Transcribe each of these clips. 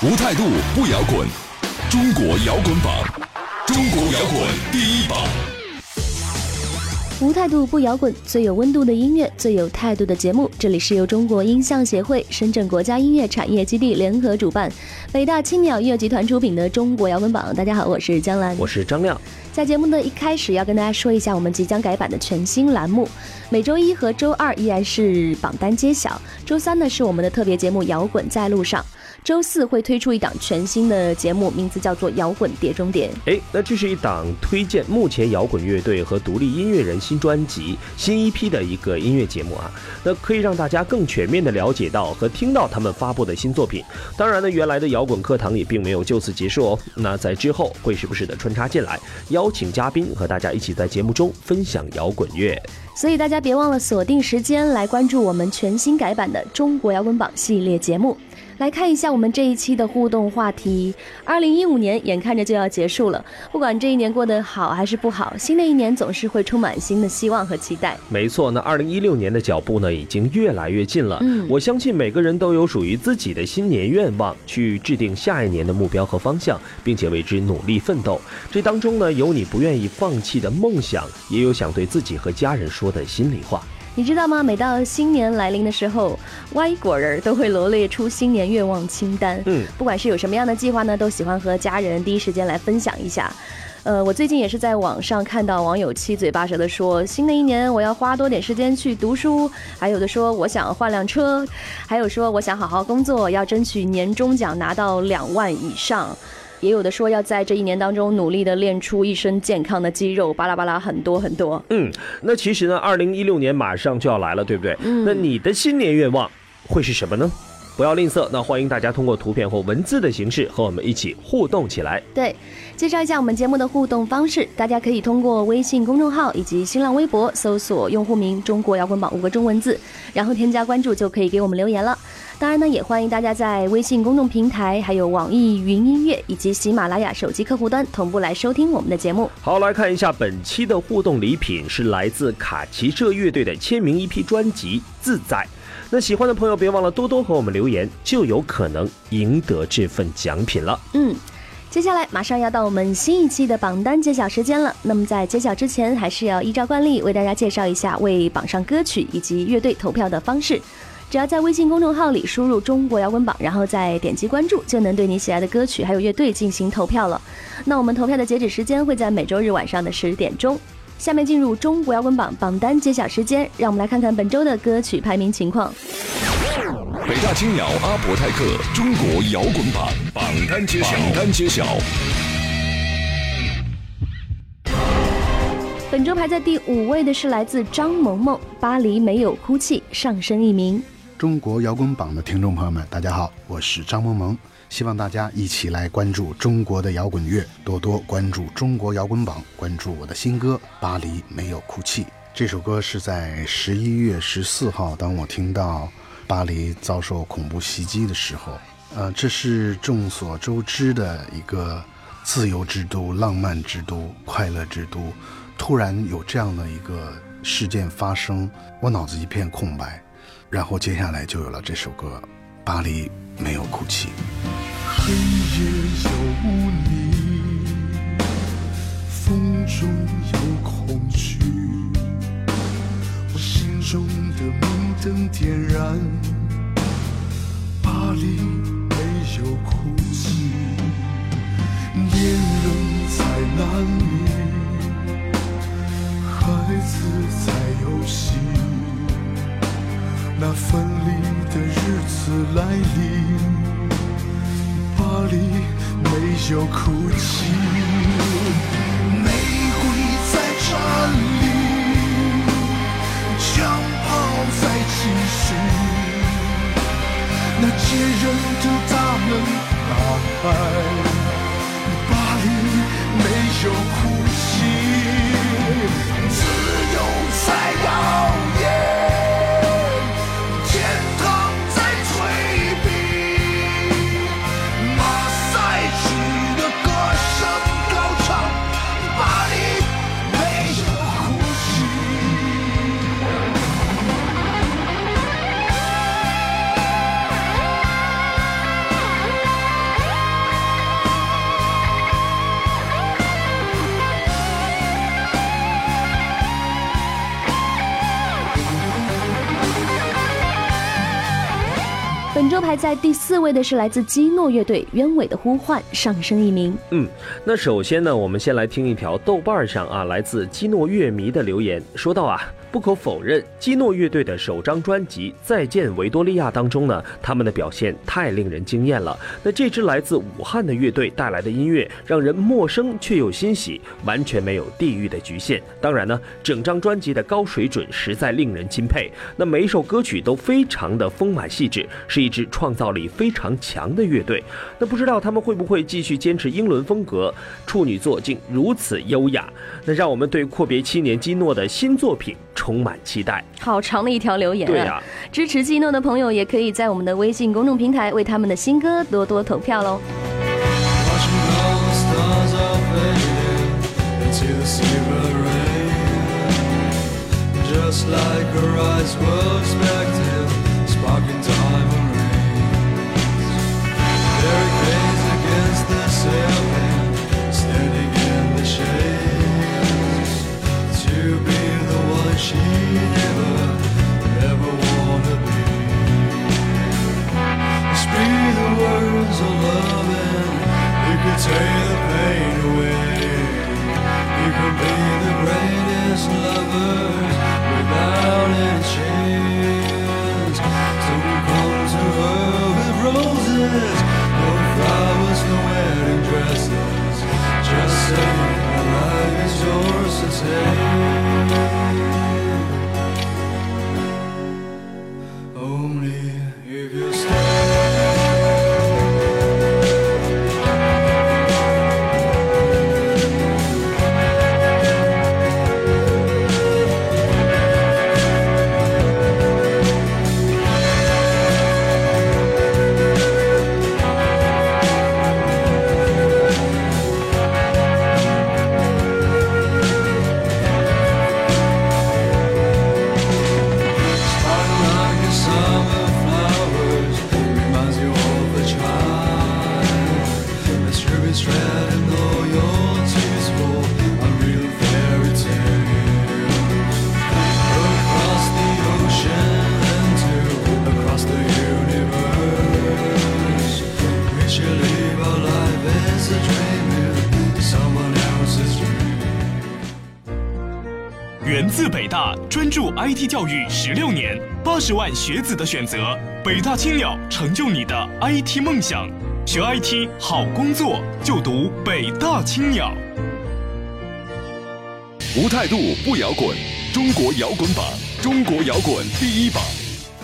无态度不摇滚，中国摇滚榜，中国摇滚第一榜。无态度不摇滚，最有温度的音乐，最有态度的节目。这里是由中国音像协会、深圳国家音乐产业基地联合主办，北大青鸟音乐集团出品的中国摇滚榜。大家好，我是江兰，我是张亮。在节目的一开始，要跟大家说一下我们即将改版的全新栏目。每周一和周二依然是榜单揭晓，周三呢是我们的特别节目《摇滚在路上》。周四会推出一档全新的节目，名字叫做《摇滚碟中谍》。哎，那这是一档推荐目前摇滚乐队和独立音乐人新专辑、新一批的一个音乐节目啊。那可以让大家更全面的了解到和听到他们发布的新作品。当然呢，原来的摇滚课堂也并没有就此结束哦。那在之后会时不时的穿插进来，邀请嘉宾和大家一起在节目中分享摇滚乐。所以大家别忘了锁定时间来关注我们全新改版的中国摇滚榜系列节目。来看一下我们这一期的互动话题。二零一五年眼看着就要结束了，不管这一年过得好还是不好，新的一年总是会充满新的希望和期待。没错，那二零一六年的脚步呢，已经越来越近了。嗯，我相信每个人都有属于自己的新年愿望，去制定下一年的目标和方向，并且为之努力奋斗。这当中呢，有你不愿意放弃的梦想，也有想对自己和家人说的心里话。你知道吗？每到新年来临的时候，歪果仁都会罗列出新年愿望清单。嗯，不管是有什么样的计划呢，都喜欢和家人第一时间来分享一下。呃，我最近也是在网上看到网友七嘴八舌的说，新的一年我要花多点时间去读书，还有的说我想换辆车，还有说我想好好工作，要争取年终奖拿到两万以上。也有的说要在这一年当中努力的练出一身健康的肌肉，巴拉巴拉很多很多。嗯，那其实呢，二零一六年马上就要来了，对不对？嗯。那你的新年愿望会是什么呢？不要吝啬，那欢迎大家通过图片或文字的形式和我们一起互动起来。对，介绍一下我们节目的互动方式，大家可以通过微信公众号以及新浪微博搜索用户名“中国摇滚榜”五个中文字，然后添加关注就可以给我们留言了。当然呢，也欢迎大家在微信公众平台、还有网易云音乐以及喜马拉雅手机客户端同步来收听我们的节目。好，来看一下本期的互动礼品是来自卡奇社乐队的签名一批专辑《自在》。那喜欢的朋友别忘了多多和我们留言，就有可能赢得这份奖品了。嗯，接下来马上要到我们新一期的榜单揭晓时间了。那么在揭晓之前，还是要依照惯例为大家介绍一下为榜上歌曲以及乐队投票的方式。只要在微信公众号里输入“中国摇滚榜”，然后再点击关注，就能对你喜爱的歌曲还有乐队进行投票了。那我们投票的截止时间会在每周日晚上的十点钟。下面进入中国摇滚榜榜单揭晓时间，让我们来看看本周的歌曲排名情况。北大青鸟阿伯泰克中国摇滚榜榜单揭晓，榜单揭晓。本周排在第五位的是来自张萌萌，《巴黎没有哭泣》，上升一名。中国摇滚榜的听众朋友们，大家好，我是张萌萌，希望大家一起来关注中国的摇滚乐，多多关注中国摇滚榜，关注我的新歌《巴黎没有哭泣》。这首歌是在十一月十四号，当我听到巴黎遭受恐怖袭击的时候，呃，这是众所周知的一个自由之都、浪漫之都、快乐之都，突然有这样的一个事件发生，我脑子一片空白。然后接下来就有了这首歌，《巴黎没有哭泣》。黑夜有你，风中有恐惧，我心中的明灯点燃，巴黎没有哭泣，恋人在哪里？孩子在游戏。那分离的日子来临，巴黎没有哭泣，玫瑰在站立，枪炮在继续，那坚韧的大门打开。排在第四位的是来自基诺乐队《鸢尾的呼唤》，上升一名。嗯，那首先呢，我们先来听一条豆瓣上啊，来自基诺乐迷的留言，说到啊。不可否认，基诺乐队的首张专辑《再见维多利亚》当中呢，他们的表现太令人惊艳了。那这支来自武汉的乐队带来的音乐，让人陌生却又欣喜，完全没有地域的局限。当然呢，整张专辑的高水准实在令人钦佩。那每一首歌曲都非常的丰满细致，是一支创造力非常强的乐队。那不知道他们会不会继续坚持英伦风格？处女座竟如此优雅，那让我们对阔别七年基诺的新作品。充满期待，好长的一条留言。对呀，支持季诺的朋友也可以在我们的微信公众平台为他们的新歌多多投票喽。Be the words of love and you can take the pain away. You can be the greatest lover without any chains. To her with roses, no flowers, no wedding dresses. Just say my is yours to take. IT 教育十六年，八十万学子的选择，北大青鸟成就你的 IT 梦想。学 IT 好工作就读北大青鸟。无态度不摇滚，中国摇滚榜，中国摇滚第一榜。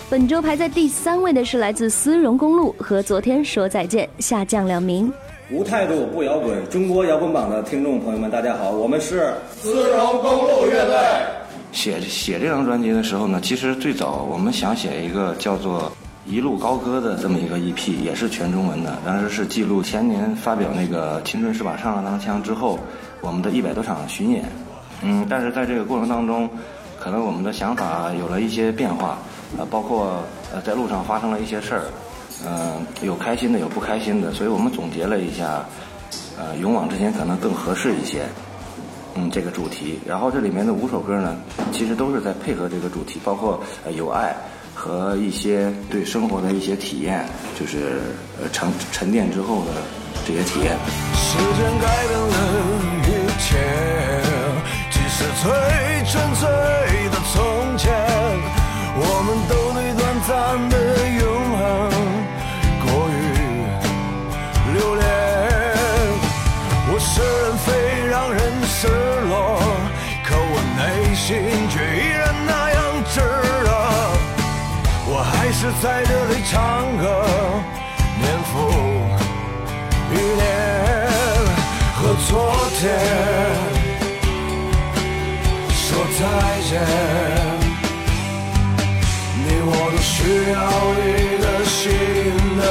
本周排在第三位的是来自丝绒公路和昨天说再见，下降两名。无态度不摇滚，中国摇滚榜的听众朋友们，大家好，我们是丝绒公路乐队。写写这张专辑的时候呢，其实最早我们想写一个叫做《一路高歌》的这么一个 EP，也是全中文的。当时是记录前年发表那个《青春是把上了膛枪》之后，我们的一百多场巡演。嗯，但是在这个过程当中，可能我们的想法有了一些变化，呃，包括呃在路上发生了一些事儿，嗯，有开心的，有不开心的，所以我们总结了一下，呃，勇往直前可能更合适一些。嗯，这个主题，然后这里面的五首歌呢，其实都是在配合这个主题，包括有爱和一些对生活的一些体验，就是呃沉沉淀之后的这些体验。时间改变了一切，即使最纯粹的从前，我们都对短暂的天说再见。你我都需要一个新的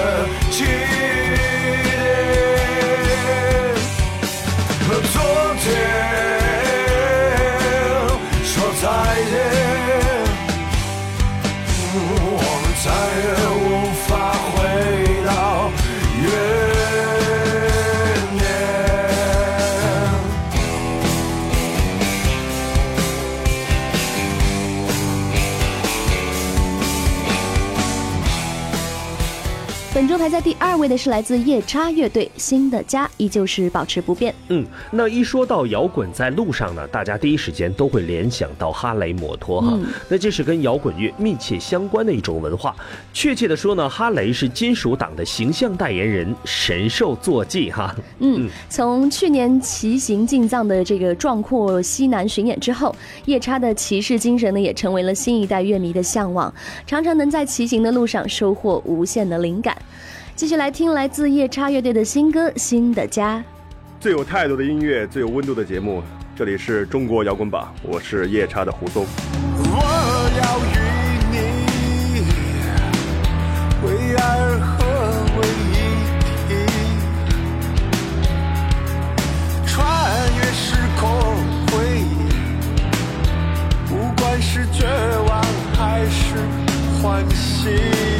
第二位的是来自夜叉乐队，《新的家》依旧是保持不变。嗯，那一说到摇滚在路上呢，大家第一时间都会联想到哈雷摩托哈。那这是跟摇滚乐密切相关的一种文化。确切的说呢，哈雷是金属党的形象代言人，神兽坐骑哈。嗯，从去年骑行进藏的这个壮阔西南巡演之后，夜叉的骑士精神呢，也成为了新一代乐迷的向往，常常能在骑行的路上收获无限的灵感。继续来听来自夜叉乐队的新歌《新的家》。最有态度的音乐，最有温度的节目，这里是中国摇滚榜，我是夜叉的胡松。我要与你为爱而合为一体，穿越时空回忆，不管是绝望还是欢喜。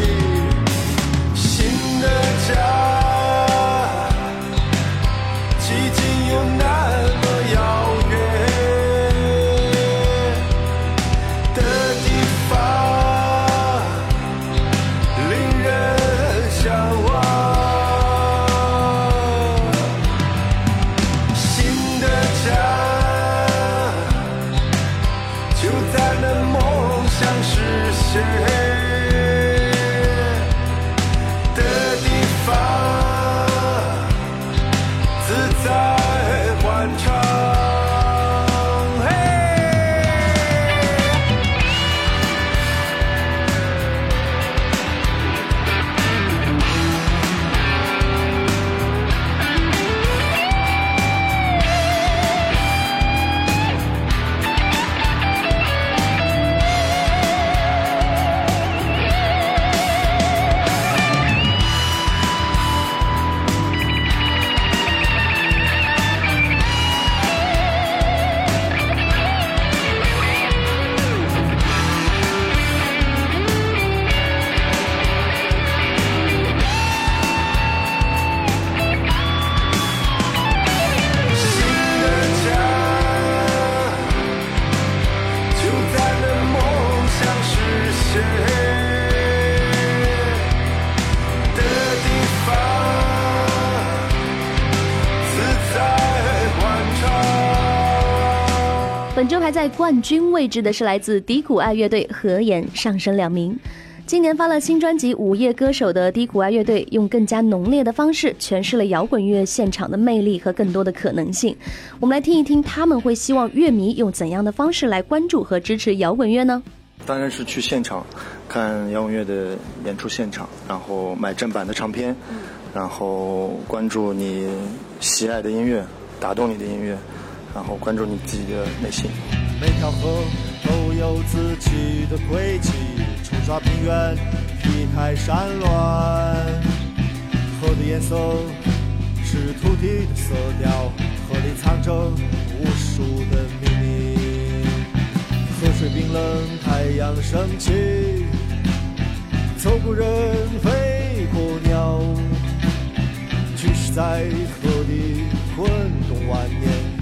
本周排在冠军位置的是来自低谷爱乐队，合演上升两名。今年发了新专辑《午夜歌手》的低谷爱乐队，用更加浓烈的方式诠释了摇滚乐现场的魅力和更多的可能性。我们来听一听，他们会希望乐迷用怎样的方式来关注和支持摇滚乐呢？当然是去现场看摇滚乐的演出现场，然后买正版的唱片，然后关注你喜爱的音乐，打动你的音乐。然后关注你自己的内心。每条河都有自己的轨迹，冲刷平原，劈开山峦。河的颜色是土地的色调，河里藏着无数的秘密。河水冰冷，太阳升起，走过人，飞过鸟，巨石在河底滚动万年。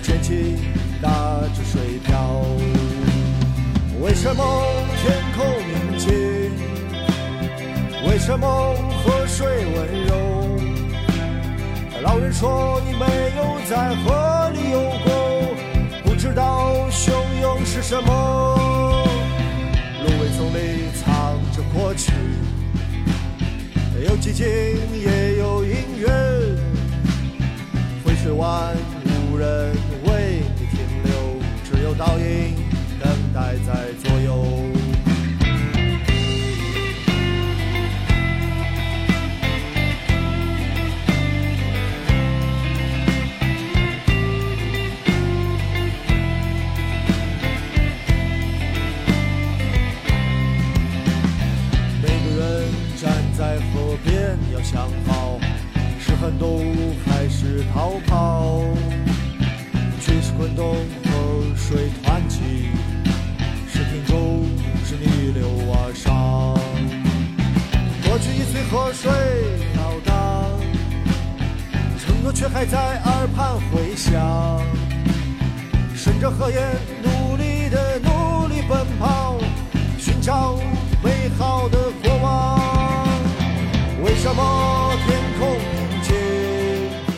卷起打着水漂，为什么天空宁静？为什么河水温柔？老人说你没有在河里游过，不知道汹涌是什么。芦苇丛里藏着过去，有寂静也有音乐。回水湾。无人为你停留，只有倒影等待在左右。每个人站在河边，要想好是横渡还是逃跑。动，河水湍急，是停住，是逆流而上。过去已随河水飘荡，承诺却还在耳畔回响。顺着河沿，努力的努力奔跑，寻找美好的过往。为什么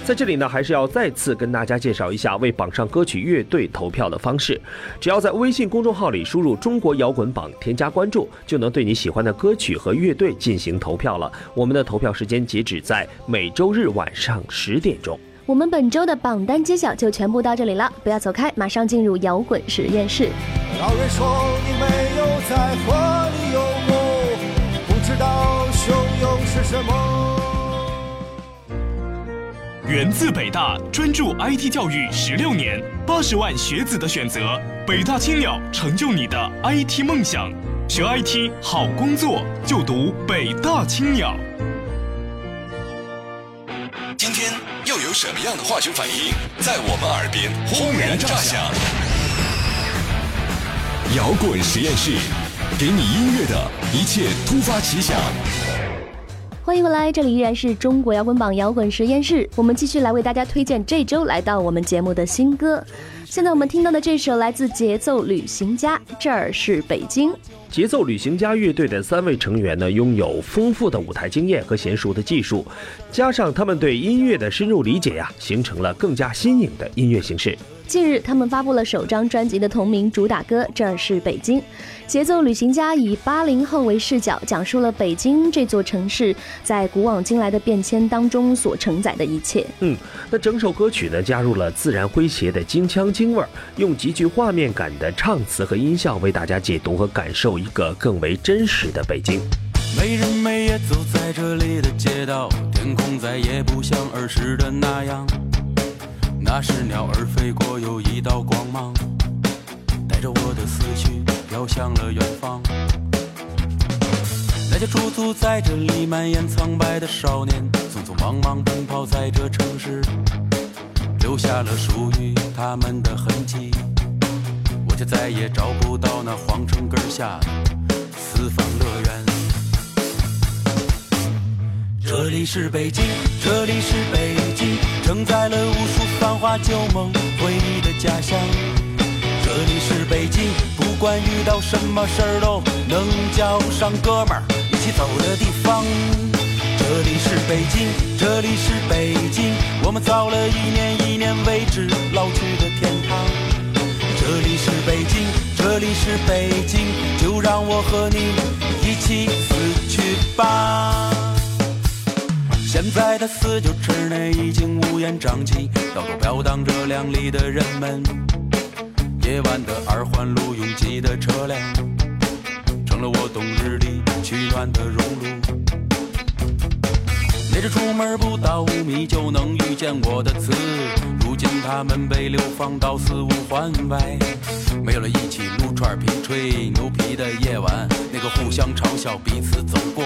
在这里呢，还是要再次跟大家介绍一下为榜上歌曲乐队投票的方式。只要在微信公众号里输入“中国摇滚榜”，添加关注，就能对你喜欢的歌曲和乐队进行投票了。我们的投票时间截止在每周日晚上十点钟。我们本周的榜单揭晓就全部到这里了，不要走开，马上进入摇滚实验室。老人说你没有在河里游过，不知道汹涌是什么。源自北大，专注 IT 教育十六年，八十万学子的选择，北大青鸟成就你的 IT 梦想。学 IT 好工作，就读北大青鸟。今天又有什么样的化学反应在我们耳边轰然炸响？摇滚实验室，给你音乐的一切突发奇想。欢迎回来，这里依然是中国摇滚榜摇滚实验室，我们继续来为大家推荐这周来到我们节目的新歌。现在我们听到的这首来自节奏旅行家，这儿是北京。节奏旅行家乐队的三位成员呢，拥有丰富的舞台经验和娴熟的技术，加上他们对音乐的深入理解呀，形成了更加新颖的音乐形式。近日，他们发布了首张专辑的同名主打歌《这儿是北京》。节奏旅行家以八零后为视角，讲述了北京这座城市在古往今来的变迁当中所承载的一切。嗯，那整首歌曲呢，加入了自然诙谐的京腔京味儿，用极具画面感的唱词和音效，为大家解读和感受一个更为真实的北京。没日没夜走在这里的街道，天空再也不像儿时的那样。那是鸟儿飞过，有一道光芒，带着我的思绪飘向了远方。那些驻足在这里满眼苍白的少年，匆匆忙忙奔跑在这城市，留下了属于他们的痕迹。我却再也找不到那皇城根下的四方乐园。这里是北京，这里是北京，承载了无数繁华旧梦回忆的家乡。这里是北京，不管遇到什么事儿都能叫上哥们儿一起走的地方。这里是北京，这里是北京，我们造了一年一年为之老去的天堂。这里是北京，这里是北京，就让我和你一起死去吧。现在的四九池内已经乌烟瘴气，到处飘荡着靓丽的人们。夜晚的二环路拥挤的车辆，成了我冬日里取暖的熔炉。那只出门不到五米就能遇见我的词，如今它们被流放到四五环外，没有了一起撸串皮吹牛皮的夜晚，那个互相嘲笑彼此走过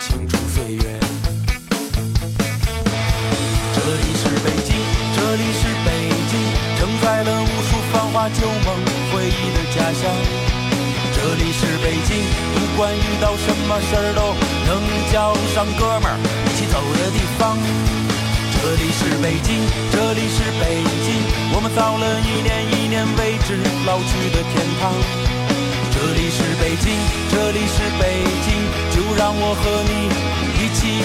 青春岁月。这里是北京，承载了无数繁华旧梦回忆的家乡。这里是北京，不管遇到什么事儿都能叫上哥们儿一起走的地方。这里是北京，这里是北京，我们造了一年一年为之老去的天堂。这里是北京，这里是北京，就让我和你一起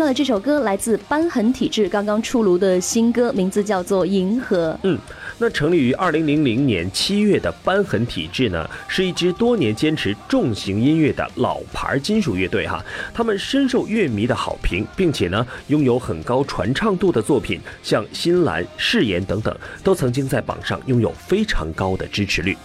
到的这首歌来自瘢痕体质刚刚出炉的新歌，名字叫做《银河》。嗯，那成立于二零零零年七月的瘢痕体质呢，是一支多年坚持重型音乐的老牌金属乐队哈。他们深受乐迷的好评，并且呢，拥有很高传唱度的作品，像《新蓝》《誓言》等等，都曾经在榜上拥有非常高的支持率。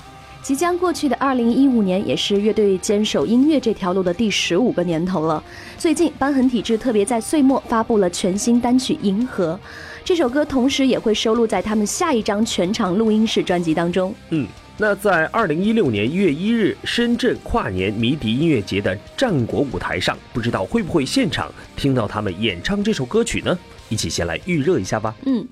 即将过去的二零一五年，也是乐队坚守音乐这条路的第十五个年头了。最近，瘢痕体质特别在岁末发布了全新单曲《银河》，这首歌同时也会收录在他们下一张全场录音室专辑当中。嗯，那在二零一六年一月一日深圳跨年迷笛音乐节的战国舞台上，不知道会不会现场听到他们演唱这首歌曲呢？一起先来预热一下吧。嗯。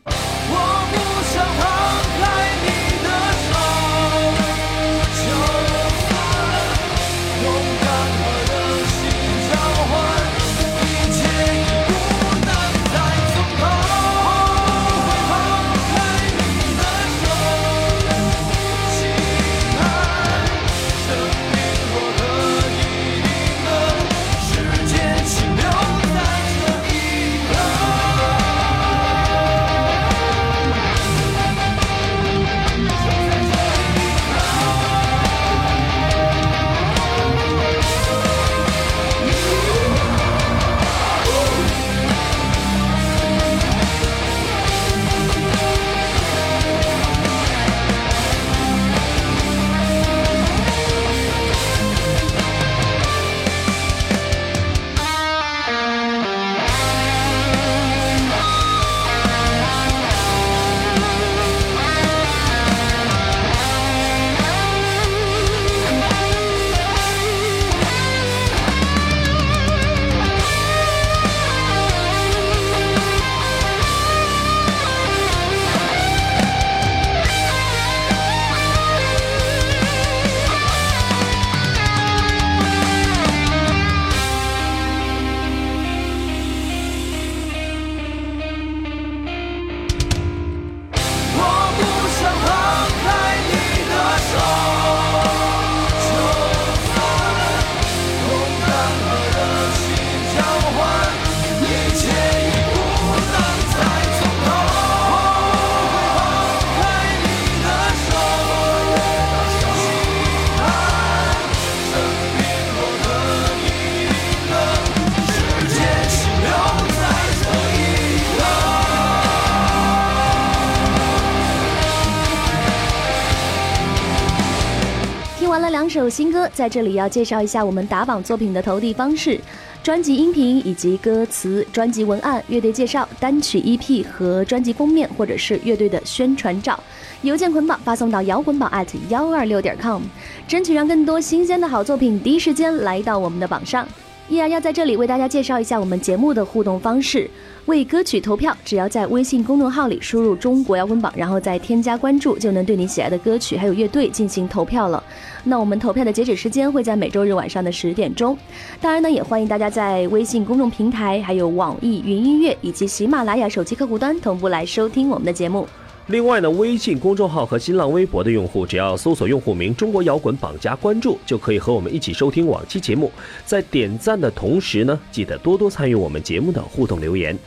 两首新歌在这里要介绍一下我们打榜作品的投递方式：专辑音频以及歌词、专辑文案、乐队介绍、单曲 EP 和专辑封面，或者是乐队的宣传照，邮件捆绑发送到摇滚榜 at 幺二六点 com，争取让更多新鲜的好作品第一时间来到我们的榜上。依然要在这里为大家介绍一下我们节目的互动方式。为歌曲投票，只要在微信公众号里输入“中国摇滚榜”，然后再添加关注，就能对你喜爱的歌曲还有乐队进行投票了。那我们投票的截止时间会在每周日晚上的十点钟。当然呢，也欢迎大家在微信公众平台、还有网易云音乐以及喜马拉雅手机客户端同步来收听我们的节目。另外呢，微信公众号和新浪微博的用户，只要搜索用户名“中国摇滚榜”加关注，就可以和我们一起收听往期节目。在点赞的同时呢，记得多多参与我们节目的互动留言。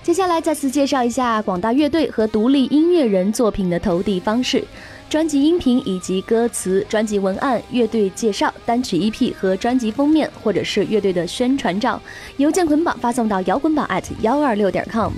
接下来再次介绍一下广大乐队和独立音乐人作品的投递方式：专辑音频以及歌词、专辑文案、乐队介绍、单曲 EP 和专辑封面，或者是乐队的宣传照，邮件捆绑发送到摇滚榜幺二六点 com。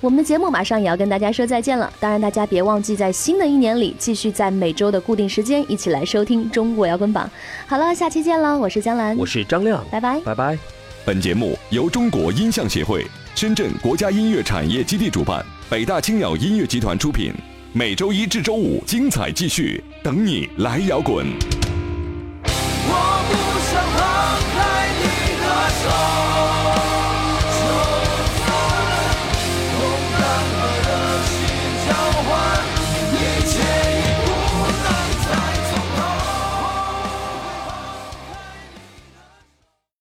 我们的节目马上也要跟大家说再见了，当然大家别忘记在新的一年里继续在每周的固定时间一起来收听中国摇滚榜。好了，下期见了，我是江兰，我是张亮，拜拜，拜拜。本节目由中国音像协会。深圳国家音乐产业基地主办，北大青鸟音乐集团出品。每周一至周五精彩继续，等你来摇滚。